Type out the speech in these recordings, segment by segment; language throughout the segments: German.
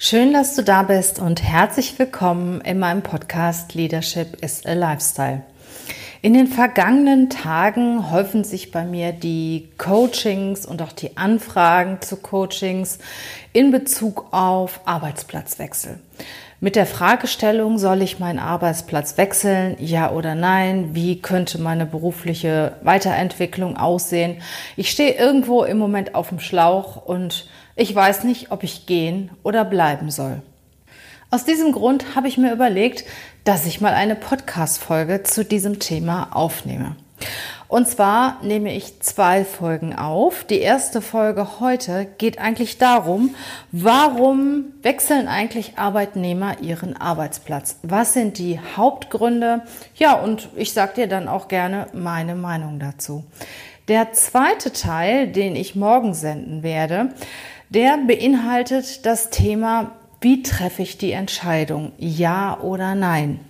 Schön, dass du da bist und herzlich willkommen in meinem Podcast Leadership is a Lifestyle. In den vergangenen Tagen häufen sich bei mir die Coachings und auch die Anfragen zu Coachings in Bezug auf Arbeitsplatzwechsel. Mit der Fragestellung, soll ich meinen Arbeitsplatz wechseln, ja oder nein? Wie könnte meine berufliche Weiterentwicklung aussehen? Ich stehe irgendwo im Moment auf dem Schlauch und ich weiß nicht, ob ich gehen oder bleiben soll. Aus diesem Grund habe ich mir überlegt, dass ich mal eine Podcast-Folge zu diesem Thema aufnehme. Und zwar nehme ich zwei Folgen auf. Die erste Folge heute geht eigentlich darum, warum wechseln eigentlich Arbeitnehmer ihren Arbeitsplatz? Was sind die Hauptgründe? Ja, und ich sage dir dann auch gerne meine Meinung dazu. Der zweite Teil, den ich morgen senden werde, der beinhaltet das Thema, wie treffe ich die Entscheidung, ja oder nein.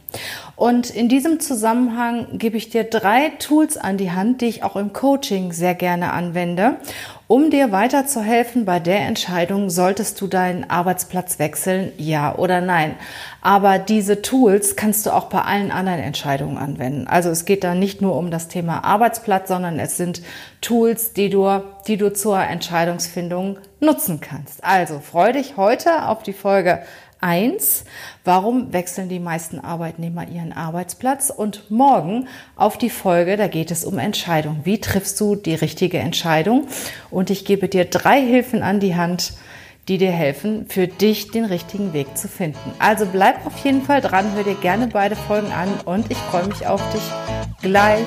Und in diesem Zusammenhang gebe ich dir drei Tools an die Hand, die ich auch im Coaching sehr gerne anwende, um dir weiterzuhelfen bei der Entscheidung, solltest du deinen Arbeitsplatz wechseln, ja oder nein. Aber diese Tools kannst du auch bei allen anderen Entscheidungen anwenden. Also es geht da nicht nur um das Thema Arbeitsplatz, sondern es sind Tools, die du, die du zur Entscheidungsfindung nutzen kannst. Also freu dich heute auf die Folge 1. Warum wechseln die meisten Arbeitnehmer ihren Arbeitsplatz? Und morgen auf die Folge, da geht es um Entscheidung. Wie triffst du die richtige Entscheidung? Und ich gebe dir drei Hilfen an die Hand, die dir helfen, für dich den richtigen Weg zu finden. Also bleib auf jeden Fall dran, hör dir gerne beide Folgen an und ich freue mich auf dich gleich.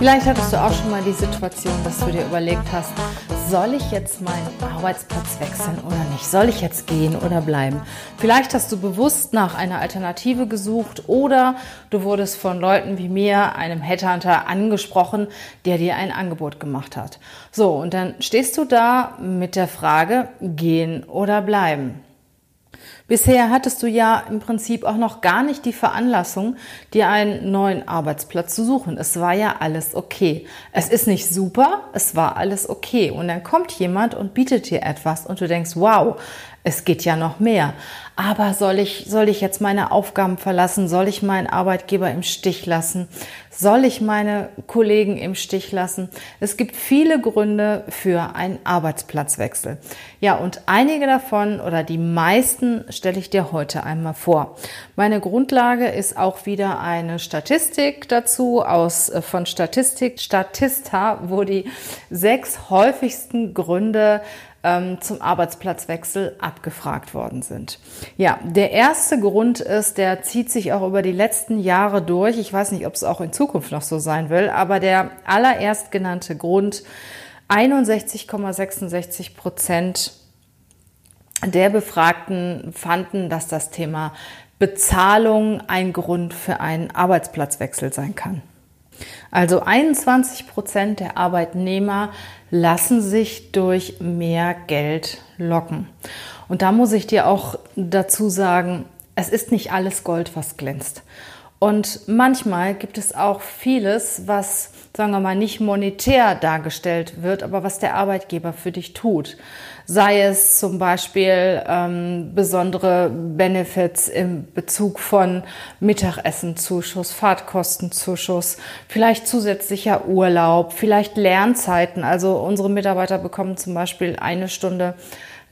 Vielleicht hattest du auch schon mal die Situation, dass du dir überlegt hast, soll ich jetzt meinen Arbeitsplatz wechseln oder nicht? Soll ich jetzt gehen oder bleiben? Vielleicht hast du bewusst nach einer Alternative gesucht oder du wurdest von Leuten wie mir, einem Headhunter, angesprochen, der dir ein Angebot gemacht hat. So, und dann stehst du da mit der Frage, gehen oder bleiben. Bisher hattest du ja im Prinzip auch noch gar nicht die Veranlassung, dir einen neuen Arbeitsplatz zu suchen. Es war ja alles okay. Es ist nicht super, es war alles okay. Und dann kommt jemand und bietet dir etwas und du denkst, wow, es geht ja noch mehr. Aber soll ich, soll ich jetzt meine Aufgaben verlassen? Soll ich meinen Arbeitgeber im Stich lassen? Soll ich meine Kollegen im Stich lassen? Es gibt viele Gründe für einen Arbeitsplatzwechsel. Ja, und einige davon oder die meisten stelle ich dir heute einmal vor. Meine Grundlage ist auch wieder eine Statistik dazu aus, äh, von Statistik, Statista, wo die sechs häufigsten Gründe ähm, zum Arbeitsplatzwechsel abgefragt worden sind. Ja, der erste Grund ist, der zieht sich auch über die letzten Jahre durch. Ich weiß nicht, ob es auch in Zukunft noch so sein will, aber der allererst genannte Grund, 61,66 Prozent der Befragten fanden, dass das Thema Bezahlung ein Grund für einen Arbeitsplatzwechsel sein kann. Also 21 Prozent der Arbeitnehmer lassen sich durch mehr Geld locken. Und da muss ich dir auch dazu sagen, es ist nicht alles Gold, was glänzt. Und manchmal gibt es auch vieles, was, sagen wir mal, nicht monetär dargestellt wird, aber was der Arbeitgeber für dich tut. Sei es zum Beispiel ähm, besondere Benefits im Bezug von Mittagessenzuschuss, Fahrtkostenzuschuss, vielleicht zusätzlicher Urlaub, vielleicht Lernzeiten. Also unsere Mitarbeiter bekommen zum Beispiel eine Stunde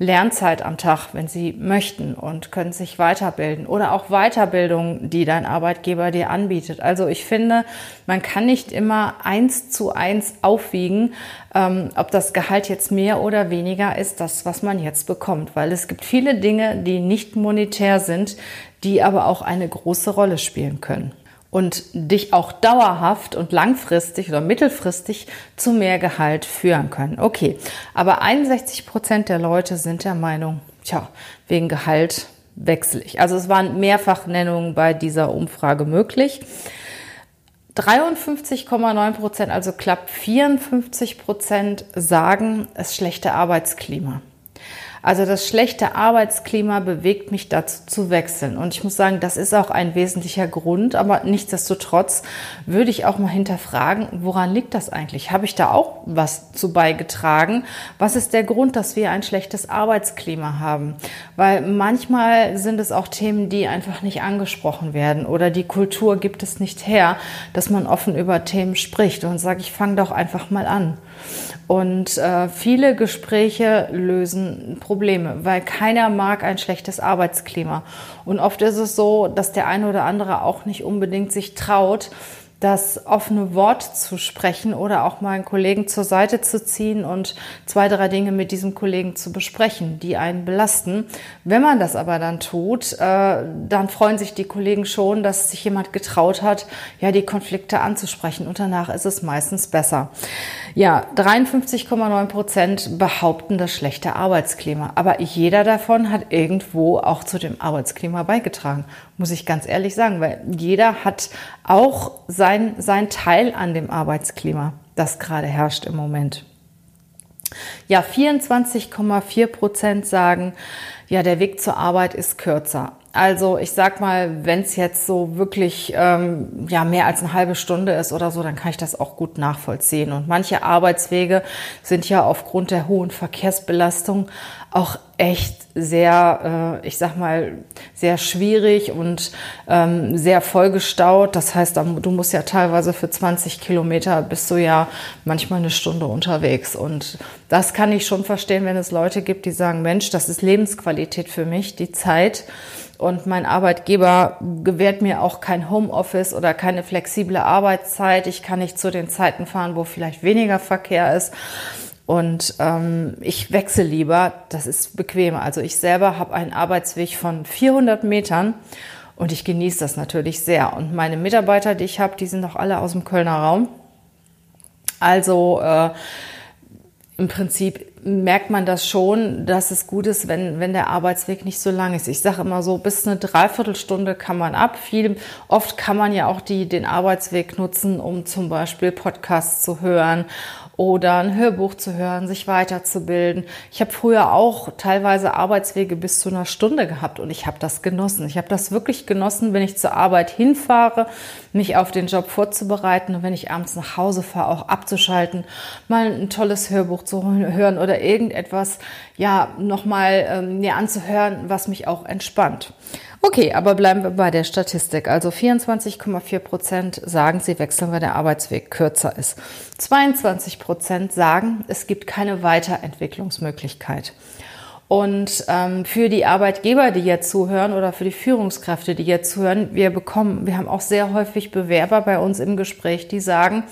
Lernzeit am Tag, wenn sie möchten und können sich weiterbilden oder auch Weiterbildung, die dein Arbeitgeber dir anbietet. Also ich finde, man kann nicht immer eins zu eins aufwiegen, ähm, ob das Gehalt jetzt mehr oder weniger ist, das, was man jetzt bekommt, weil es gibt viele Dinge, die nicht monetär sind, die aber auch eine große Rolle spielen können und dich auch dauerhaft und langfristig oder mittelfristig zu mehr Gehalt führen können. Okay, aber 61 Prozent der Leute sind der Meinung, tja, wegen Gehalt wechsle ich. Also es waren Mehrfachnennungen bei dieser Umfrage möglich. 53,9 Prozent, also knapp 54 Prozent sagen, es schlechte Arbeitsklima. Also das schlechte Arbeitsklima bewegt mich dazu zu wechseln. Und ich muss sagen, das ist auch ein wesentlicher Grund. Aber nichtsdestotrotz würde ich auch mal hinterfragen, woran liegt das eigentlich? Habe ich da auch was zu beigetragen? Was ist der Grund, dass wir ein schlechtes Arbeitsklima haben? Weil manchmal sind es auch Themen, die einfach nicht angesprochen werden oder die Kultur gibt es nicht her, dass man offen über Themen spricht und sagt, ich fange doch einfach mal an. Und äh, viele Gespräche lösen Probleme, weil keiner mag ein schlechtes Arbeitsklima. Und oft ist es so, dass der eine oder andere auch nicht unbedingt sich traut, das offene Wort zu sprechen oder auch mal einen Kollegen zur Seite zu ziehen und zwei, drei Dinge mit diesem Kollegen zu besprechen, die einen belasten. Wenn man das aber dann tut, äh, dann freuen sich die Kollegen schon, dass sich jemand getraut hat, ja, die Konflikte anzusprechen und danach ist es meistens besser. Ja, 53,9 Prozent behaupten das schlechte Arbeitsklima, aber jeder davon hat irgendwo auch zu dem Arbeitsklima beigetragen muss ich ganz ehrlich sagen, weil jeder hat auch sein, sein Teil an dem Arbeitsklima, das gerade herrscht im Moment. Ja, 24,4 Prozent sagen, ja, der Weg zur Arbeit ist kürzer. Also ich sag mal, wenn es jetzt so wirklich ähm, ja mehr als eine halbe Stunde ist oder so, dann kann ich das auch gut nachvollziehen. Und manche Arbeitswege sind ja aufgrund der hohen Verkehrsbelastung auch echt sehr, äh, ich sag mal, sehr schwierig und ähm, sehr vollgestaut. Das heißt, du musst ja teilweise für 20 Kilometer bist du ja manchmal eine Stunde unterwegs. Und das kann ich schon verstehen, wenn es Leute gibt, die sagen, Mensch, das ist Lebensqualität für mich, die Zeit. Und mein Arbeitgeber gewährt mir auch kein Homeoffice oder keine flexible Arbeitszeit. Ich kann nicht zu den Zeiten fahren, wo vielleicht weniger Verkehr ist. Und ähm, ich wechsle lieber, das ist bequemer. Also ich selber habe einen Arbeitsweg von 400 Metern und ich genieße das natürlich sehr. Und meine Mitarbeiter, die ich habe, die sind auch alle aus dem Kölner Raum. Also äh, im Prinzip merkt man das schon, dass es gut ist, wenn, wenn der Arbeitsweg nicht so lang ist. Ich sage immer so, bis eine Dreiviertelstunde kann man ab. Viel, oft kann man ja auch die, den Arbeitsweg nutzen, um zum Beispiel Podcasts zu hören oder ein Hörbuch zu hören, sich weiterzubilden. Ich habe früher auch teilweise Arbeitswege bis zu einer Stunde gehabt und ich habe das genossen. Ich habe das wirklich genossen, wenn ich zur Arbeit hinfahre, mich auf den Job vorzubereiten und wenn ich abends nach Hause fahre, auch abzuschalten, mal ein tolles Hörbuch zu hören oder irgendetwas, ja, nochmal ähm, mir anzuhören, was mich auch entspannt. Okay, aber bleiben wir bei der Statistik. Also 24,4 Prozent sagen, sie wechseln, weil der Arbeitsweg kürzer ist. 22 Prozent sagen, es gibt keine Weiterentwicklungsmöglichkeit. Und ähm, für die Arbeitgeber, die jetzt zuhören oder für die Führungskräfte, die jetzt zuhören, wir bekommen, wir haben auch sehr häufig Bewerber bei uns im Gespräch, die sagen,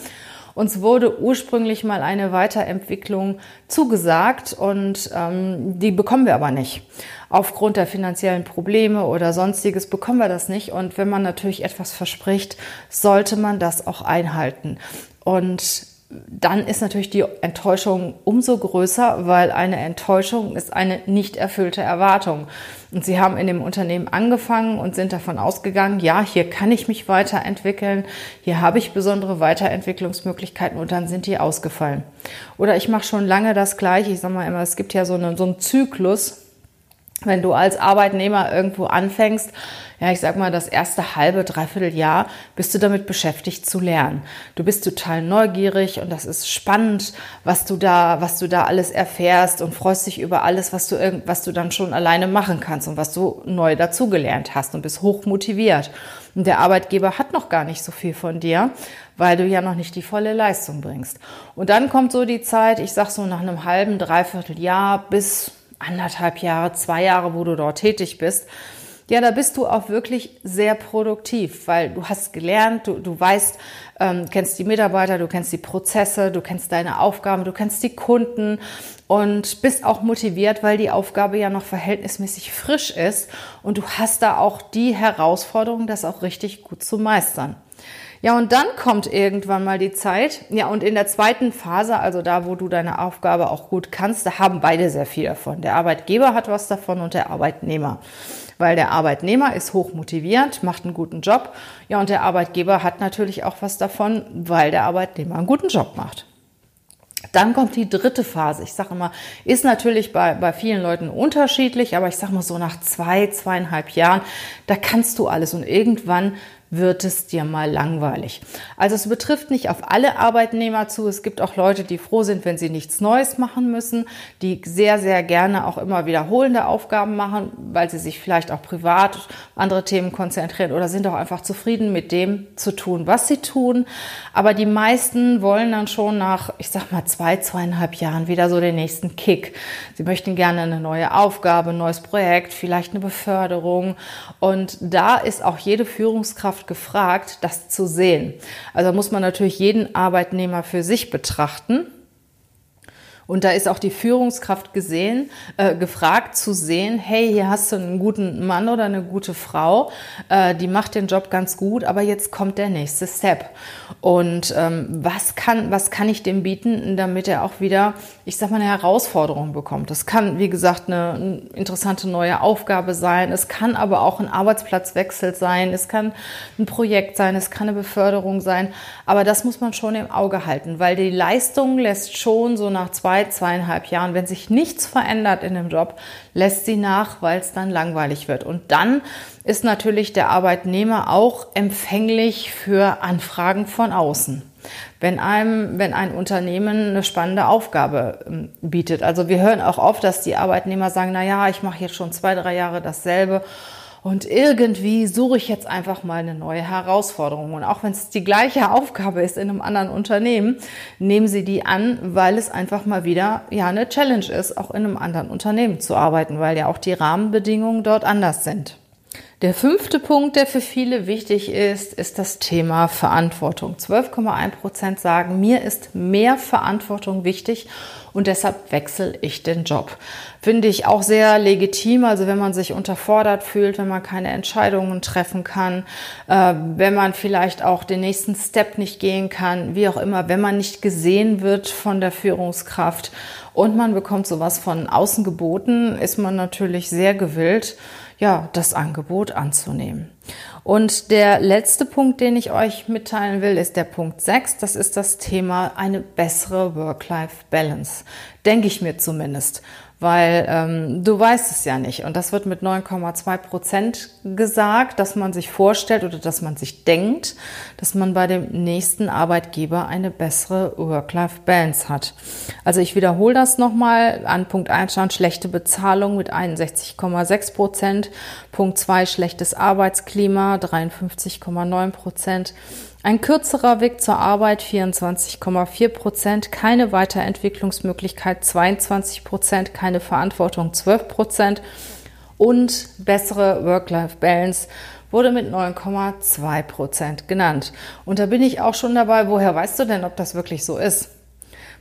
uns wurde ursprünglich mal eine Weiterentwicklung zugesagt und ähm, die bekommen wir aber nicht. Aufgrund der finanziellen Probleme oder sonstiges bekommen wir das nicht. Und wenn man natürlich etwas verspricht, sollte man das auch einhalten. Und dann ist natürlich die Enttäuschung umso größer, weil eine Enttäuschung ist eine nicht erfüllte Erwartung. Und sie haben in dem Unternehmen angefangen und sind davon ausgegangen, ja, hier kann ich mich weiterentwickeln, hier habe ich besondere Weiterentwicklungsmöglichkeiten und dann sind die ausgefallen. Oder ich mache schon lange das Gleiche. Ich sage mal immer, es gibt ja so, eine, so einen Zyklus, wenn du als Arbeitnehmer irgendwo anfängst, ja, ich sag mal, das erste halbe, dreiviertel Jahr bist du damit beschäftigt zu lernen. Du bist total neugierig und das ist spannend, was du da, was du da alles erfährst und freust dich über alles, was du, was du dann schon alleine machen kannst und was du neu dazugelernt hast und bist hoch motiviert. Und der Arbeitgeber hat noch gar nicht so viel von dir, weil du ja noch nicht die volle Leistung bringst. Und dann kommt so die Zeit, ich sag so nach einem halben, dreiviertel Jahr bis anderthalb Jahre, zwei Jahre, wo du dort tätig bist, ja, da bist du auch wirklich sehr produktiv, weil du hast gelernt, du, du weißt, ähm, kennst die Mitarbeiter, du kennst die Prozesse, du kennst deine Aufgaben, du kennst die Kunden und bist auch motiviert, weil die Aufgabe ja noch verhältnismäßig frisch ist und du hast da auch die Herausforderung, das auch richtig gut zu meistern. Ja, und dann kommt irgendwann mal die Zeit. Ja, und in der zweiten Phase, also da, wo du deine Aufgabe auch gut kannst, da haben beide sehr viel davon. Der Arbeitgeber hat was davon und der Arbeitnehmer. Weil der Arbeitnehmer ist hoch motiviert, macht einen guten Job. Ja, und der Arbeitgeber hat natürlich auch was davon, weil der Arbeitnehmer einen guten Job macht. Dann kommt die dritte Phase. Ich sage immer, ist natürlich bei, bei vielen Leuten unterschiedlich, aber ich sage mal so nach zwei, zweieinhalb Jahren, da kannst du alles und irgendwann wird es dir mal langweilig. Also es betrifft nicht auf alle Arbeitnehmer zu. Es gibt auch Leute, die froh sind, wenn sie nichts Neues machen müssen, die sehr, sehr gerne auch immer wiederholende Aufgaben machen, weil sie sich vielleicht auch privat andere Themen konzentrieren oder sind auch einfach zufrieden mit dem zu tun, was sie tun. Aber die meisten wollen dann schon nach, ich sag mal, zwei, zweieinhalb Jahren wieder so den nächsten Kick. Sie möchten gerne eine neue Aufgabe, ein neues Projekt, vielleicht eine Beförderung. Und da ist auch jede Führungskraft gefragt, das zu sehen. Also muss man natürlich jeden Arbeitnehmer für sich betrachten und da ist auch die Führungskraft gesehen, äh, gefragt zu sehen, hey, hier hast du einen guten Mann oder eine gute Frau, äh, die macht den Job ganz gut, aber jetzt kommt der nächste Step. Und ähm, was, kann, was kann ich dem bieten, damit er auch wieder, ich sag mal, eine Herausforderung bekommt? Das kann, wie gesagt, eine, interessante neue Aufgabe sein. Es kann aber auch ein Arbeitsplatzwechsel sein. Es kann ein Projekt sein. Es kann eine Beförderung sein. Aber das muss man schon im Auge halten, weil die Leistung lässt schon so nach zwei zwei, zweieinhalb Jahren, wenn sich nichts verändert in dem Job, lässt sie nach, weil es dann langweilig wird. Und dann ist natürlich der Arbeitnehmer auch empfänglich für Anfragen von außen. Wenn einem, wenn ein Unternehmen eine spannende Aufgabe ähm, bietet. Also wir hören auch oft, dass die Arbeitnehmer sagen, na ja, ich mache jetzt schon zwei, drei Jahre dasselbe und irgendwie suche ich jetzt einfach mal eine neue Herausforderung. Und auch wenn es die gleiche Aufgabe ist in einem anderen Unternehmen, nehmen Sie die an, weil es einfach mal wieder ja eine Challenge ist, auch in einem anderen Unternehmen zu arbeiten, weil ja auch die Rahmenbedingungen dort anders sind. Der fünfte Punkt, der für viele wichtig ist, ist das Thema Verantwortung. 12,1 Prozent sagen, mir ist mehr Verantwortung wichtig und deshalb wechsle ich den Job. Finde ich auch sehr legitim, also wenn man sich unterfordert fühlt, wenn man keine Entscheidungen treffen kann, äh, wenn man vielleicht auch den nächsten Step nicht gehen kann, wie auch immer, wenn man nicht gesehen wird von der Führungskraft und man bekommt sowas von außen geboten, ist man natürlich sehr gewillt, ja, das Angebot anzunehmen. Und der letzte Punkt, den ich euch mitteilen will, ist der Punkt 6. Das ist das Thema eine bessere Work-Life-Balance. Denke ich mir zumindest weil ähm, du weißt es ja nicht. Und das wird mit 9,2 Prozent gesagt, dass man sich vorstellt oder dass man sich denkt, dass man bei dem nächsten Arbeitgeber eine bessere Work-Life-Balance hat. Also ich wiederhole das nochmal. An Punkt 1 stand schlechte Bezahlung mit 61,6 Prozent. Punkt 2 schlechtes Arbeitsklima 53,9 Prozent. Ein kürzerer Weg zur Arbeit 24,4 Prozent, keine Weiterentwicklungsmöglichkeit 22 Prozent, keine Verantwortung 12 Prozent und bessere Work-Life-Balance wurde mit 9,2 Prozent genannt. Und da bin ich auch schon dabei, woher weißt du denn, ob das wirklich so ist?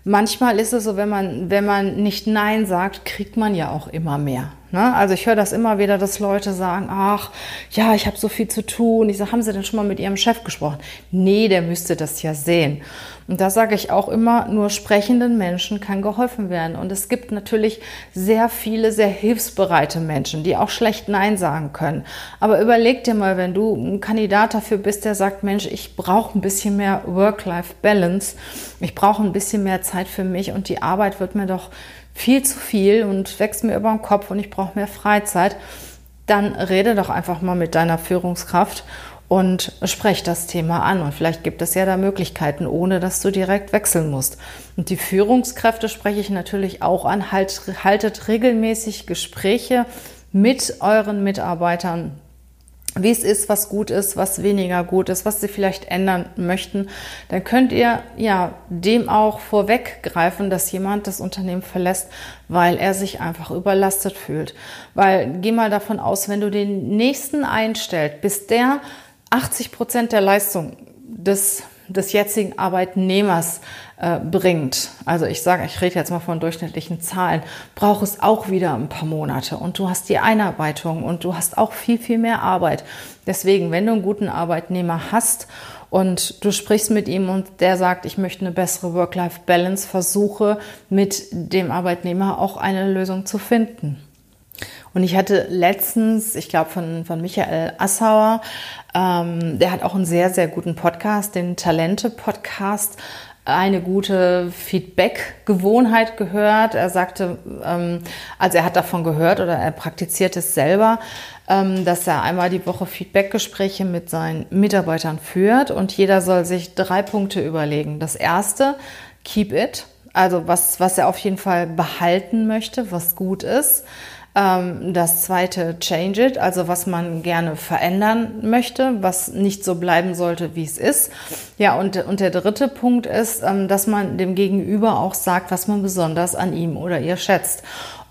Manchmal ist es so, wenn man, wenn man nicht Nein sagt, kriegt man ja auch immer mehr. Ne? Also ich höre das immer wieder, dass Leute sagen, ach, ja, ich habe so viel zu tun. Ich sage, haben Sie denn schon mal mit Ihrem Chef gesprochen? Nee, der müsste das ja sehen. Und da sage ich auch immer, nur sprechenden Menschen kann geholfen werden. Und es gibt natürlich sehr viele, sehr hilfsbereite Menschen, die auch schlecht Nein sagen können. Aber überleg dir mal, wenn du ein Kandidat dafür bist, der sagt, Mensch, ich brauche ein bisschen mehr Work-Life-Balance, ich brauche ein bisschen mehr Zeit für mich und die Arbeit wird mir doch viel zu viel und wächst mir über den Kopf und ich brauche mehr Freizeit, dann rede doch einfach mal mit deiner Führungskraft und sprech das Thema an. Und vielleicht gibt es ja da Möglichkeiten, ohne dass du direkt wechseln musst. Und die Führungskräfte spreche ich natürlich auch an. Halt, haltet regelmäßig Gespräche mit euren Mitarbeitern wie es ist, was gut ist, was weniger gut ist, was sie vielleicht ändern möchten, dann könnt ihr ja dem auch vorweggreifen, dass jemand das Unternehmen verlässt, weil er sich einfach überlastet fühlt. Weil geh mal davon aus, wenn du den nächsten einstellt, bis der 80 Prozent der Leistung des des jetzigen Arbeitnehmers äh, bringt, also ich sage, ich rede jetzt mal von durchschnittlichen Zahlen, braucht es auch wieder ein paar Monate und du hast die Einarbeitung und du hast auch viel, viel mehr Arbeit. Deswegen, wenn du einen guten Arbeitnehmer hast und du sprichst mit ihm und der sagt, ich möchte eine bessere Work-Life-Balance, versuche mit dem Arbeitnehmer auch eine Lösung zu finden. Und ich hatte letztens, ich glaube von, von Michael Assauer, ähm, der hat auch einen sehr, sehr guten Podcast, den Talente-Podcast, eine gute Feedback-Gewohnheit gehört. Er sagte, ähm, also er hat davon gehört oder er praktiziert es selber, ähm, dass er einmal die Woche Feedback-Gespräche mit seinen Mitarbeitern führt und jeder soll sich drei Punkte überlegen. Das erste, keep it, also was, was er auf jeden Fall behalten möchte, was gut ist. Ähm, das zweite, change it, also was man gerne verändern möchte, was nicht so bleiben sollte, wie es ist. Ja, und, und der dritte Punkt ist, ähm, dass man dem Gegenüber auch sagt, was man besonders an ihm oder ihr schätzt.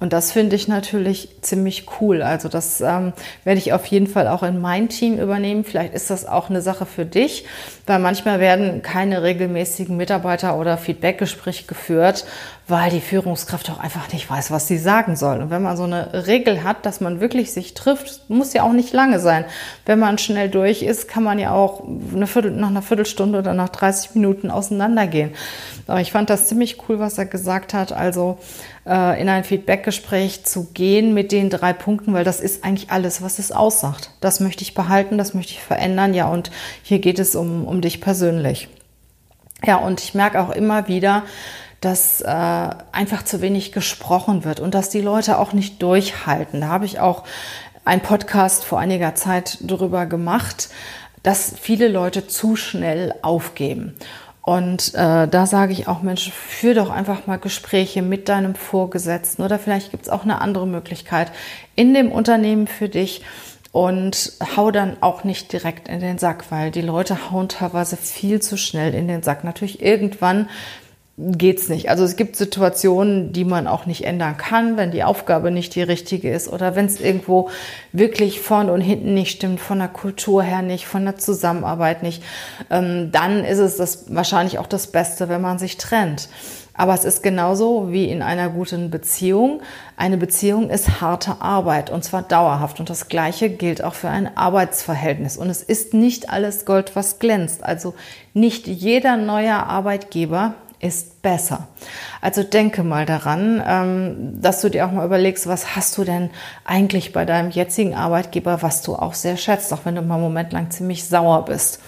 Und das finde ich natürlich ziemlich cool. Also das ähm, werde ich auf jeden Fall auch in mein Team übernehmen. Vielleicht ist das auch eine Sache für dich, weil manchmal werden keine regelmäßigen Mitarbeiter- oder Feedbackgespräche geführt, weil die Führungskraft auch einfach nicht weiß, was sie sagen soll. Und wenn man so eine Regel hat, dass man wirklich sich trifft, muss ja auch nicht lange sein. Wenn man schnell durch ist, kann man ja auch eine Viertel, nach einer Viertelstunde oder nach 30 Minuten auseinandergehen. Aber ich fand das ziemlich cool, was er gesagt hat. Also äh, in ein Feedbackgespräch zu gehen mit den drei Punkten, weil das ist eigentlich alles, was es aussagt. Das möchte ich behalten, das möchte ich verändern. Ja, und hier geht es um, um dich persönlich. Ja, und ich merke auch immer wieder, dass äh, einfach zu wenig gesprochen wird und dass die Leute auch nicht durchhalten. Da habe ich auch einen Podcast vor einiger Zeit darüber gemacht, dass viele Leute zu schnell aufgeben. Und äh, da sage ich auch, Mensch, führ doch einfach mal Gespräche mit deinem Vorgesetzten oder vielleicht gibt es auch eine andere Möglichkeit in dem Unternehmen für dich und hau dann auch nicht direkt in den Sack, weil die Leute hauen teilweise viel zu schnell in den Sack. Natürlich irgendwann geht's nicht. Also es gibt Situationen, die man auch nicht ändern kann, wenn die Aufgabe nicht die richtige ist oder wenn es irgendwo wirklich vorne und hinten nicht stimmt, von der Kultur her nicht, von der Zusammenarbeit nicht, ähm, dann ist es das wahrscheinlich auch das Beste, wenn man sich trennt. Aber es ist genauso wie in einer guten Beziehung. Eine Beziehung ist harte Arbeit und zwar dauerhaft. Und das Gleiche gilt auch für ein Arbeitsverhältnis. Und es ist nicht alles Gold, was glänzt. Also nicht jeder neue Arbeitgeber ist besser. Also denke mal daran, ähm, dass du dir auch mal überlegst, was hast du denn eigentlich bei deinem jetzigen Arbeitgeber, was du auch sehr schätzt, auch wenn du mal einen Moment lang ziemlich sauer bist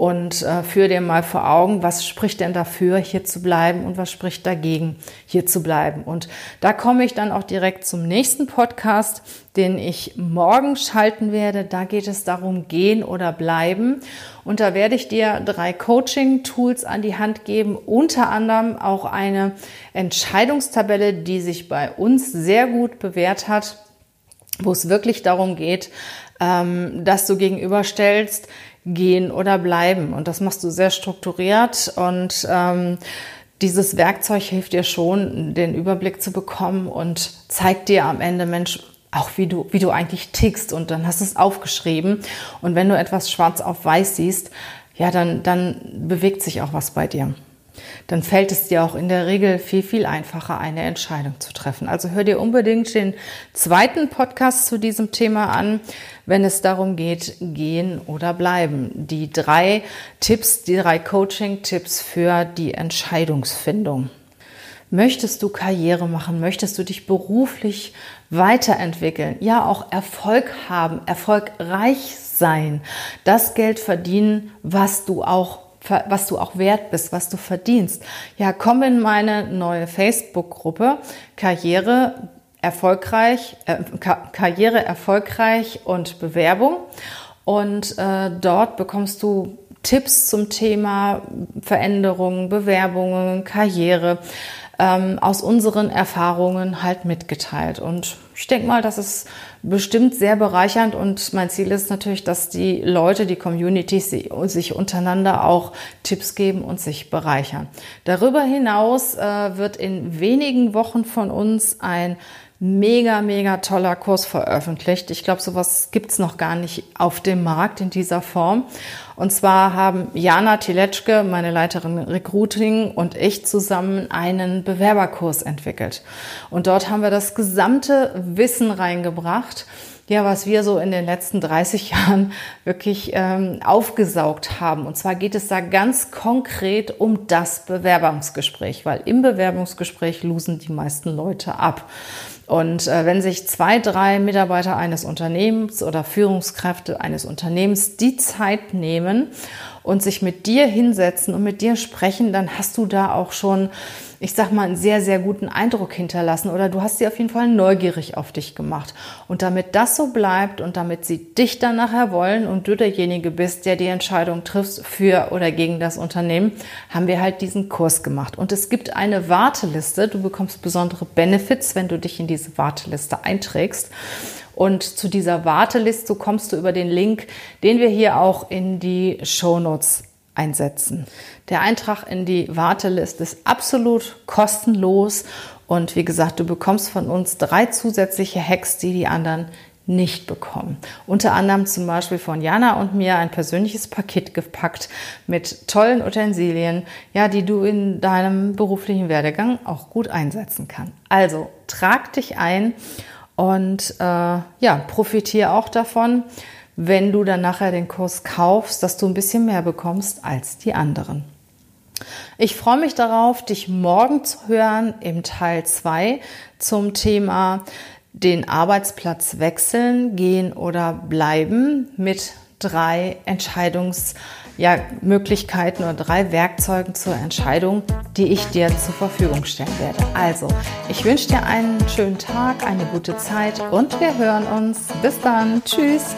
und äh, führ dir mal vor Augen, was spricht denn dafür, hier zu bleiben und was spricht dagegen, hier zu bleiben. Und da komme ich dann auch direkt zum nächsten Podcast, den ich morgen schalten werde. Da geht es darum, gehen oder bleiben. Und da werde ich dir drei Coaching-Tools an die Hand geben, unter anderem auch eine Entscheidungstabelle, die sich bei uns sehr gut bewährt hat, wo es wirklich darum geht, ähm, dass du gegenüberstellst, gehen oder bleiben. Und das machst du sehr strukturiert und ähm, dieses Werkzeug hilft dir schon, den Überblick zu bekommen und zeigt dir am Ende, Mensch, auch wie du, wie du eigentlich tickst und dann hast du es aufgeschrieben. Und wenn du etwas schwarz auf weiß siehst, ja, dann, dann bewegt sich auch was bei dir dann fällt es dir auch in der Regel viel, viel einfacher, eine Entscheidung zu treffen. Also hör dir unbedingt den zweiten Podcast zu diesem Thema an, wenn es darum geht, gehen oder bleiben. Die drei Tipps, die drei Coaching-Tipps für die Entscheidungsfindung. Möchtest du Karriere machen? Möchtest du dich beruflich weiterentwickeln? Ja, auch Erfolg haben, erfolgreich sein, das Geld verdienen, was du auch was du auch wert bist, was du verdienst. Ja, komm in meine neue Facebook-Gruppe Karriere erfolgreich, äh, Karriere erfolgreich und Bewerbung. Und äh, dort bekommst du Tipps zum Thema Veränderungen, Bewerbungen, Karriere ähm, aus unseren Erfahrungen halt mitgeteilt. Und ich denke mal, das ist bestimmt sehr bereichernd und mein Ziel ist natürlich, dass die Leute, die Communities sich untereinander auch Tipps geben und sich bereichern. Darüber hinaus äh, wird in wenigen Wochen von uns ein mega, mega toller Kurs veröffentlicht. Ich glaube, sowas gibt's noch gar nicht auf dem Markt in dieser Form. Und zwar haben Jana Tiletschke, meine Leiterin Recruiting, und ich zusammen einen Bewerberkurs entwickelt. Und dort haben wir das gesamte Wissen reingebracht, ja, was wir so in den letzten 30 Jahren wirklich ähm, aufgesaugt haben. Und zwar geht es da ganz konkret um das Bewerbungsgespräch, weil im Bewerbungsgespräch losen die meisten Leute ab. Und äh, wenn sich zwei, drei Mitarbeiter eines Unternehmens oder Führungskräfte eines Unternehmens die Zeit nehmen und sich mit dir hinsetzen und mit dir sprechen, dann hast du da auch schon ich sag mal, einen sehr, sehr guten Eindruck hinterlassen oder du hast sie auf jeden Fall neugierig auf dich gemacht. Und damit das so bleibt und damit sie dich dann nachher wollen und du derjenige bist, der die Entscheidung triffst für oder gegen das Unternehmen, haben wir halt diesen Kurs gemacht. Und es gibt eine Warteliste. Du bekommst besondere Benefits, wenn du dich in diese Warteliste einträgst. Und zu dieser Warteliste kommst du über den Link, den wir hier auch in die Show Notes einsetzen. Der Eintrag in die Warteliste ist absolut kostenlos und wie gesagt, du bekommst von uns drei zusätzliche Hacks, die die anderen nicht bekommen. Unter anderem zum Beispiel von Jana und mir ein persönliches Paket gepackt mit tollen Utensilien, ja, die du in deinem beruflichen Werdegang auch gut einsetzen kannst. Also trag dich ein und äh, ja, profitiere auch davon wenn du dann nachher den Kurs kaufst, dass du ein bisschen mehr bekommst als die anderen. Ich freue mich darauf, dich morgen zu hören im Teil 2 zum Thema den Arbeitsplatz wechseln, gehen oder bleiben mit drei Entscheidungsmöglichkeiten ja, oder drei Werkzeugen zur Entscheidung, die ich dir zur Verfügung stellen werde. Also, ich wünsche dir einen schönen Tag, eine gute Zeit und wir hören uns. Bis dann. Tschüss.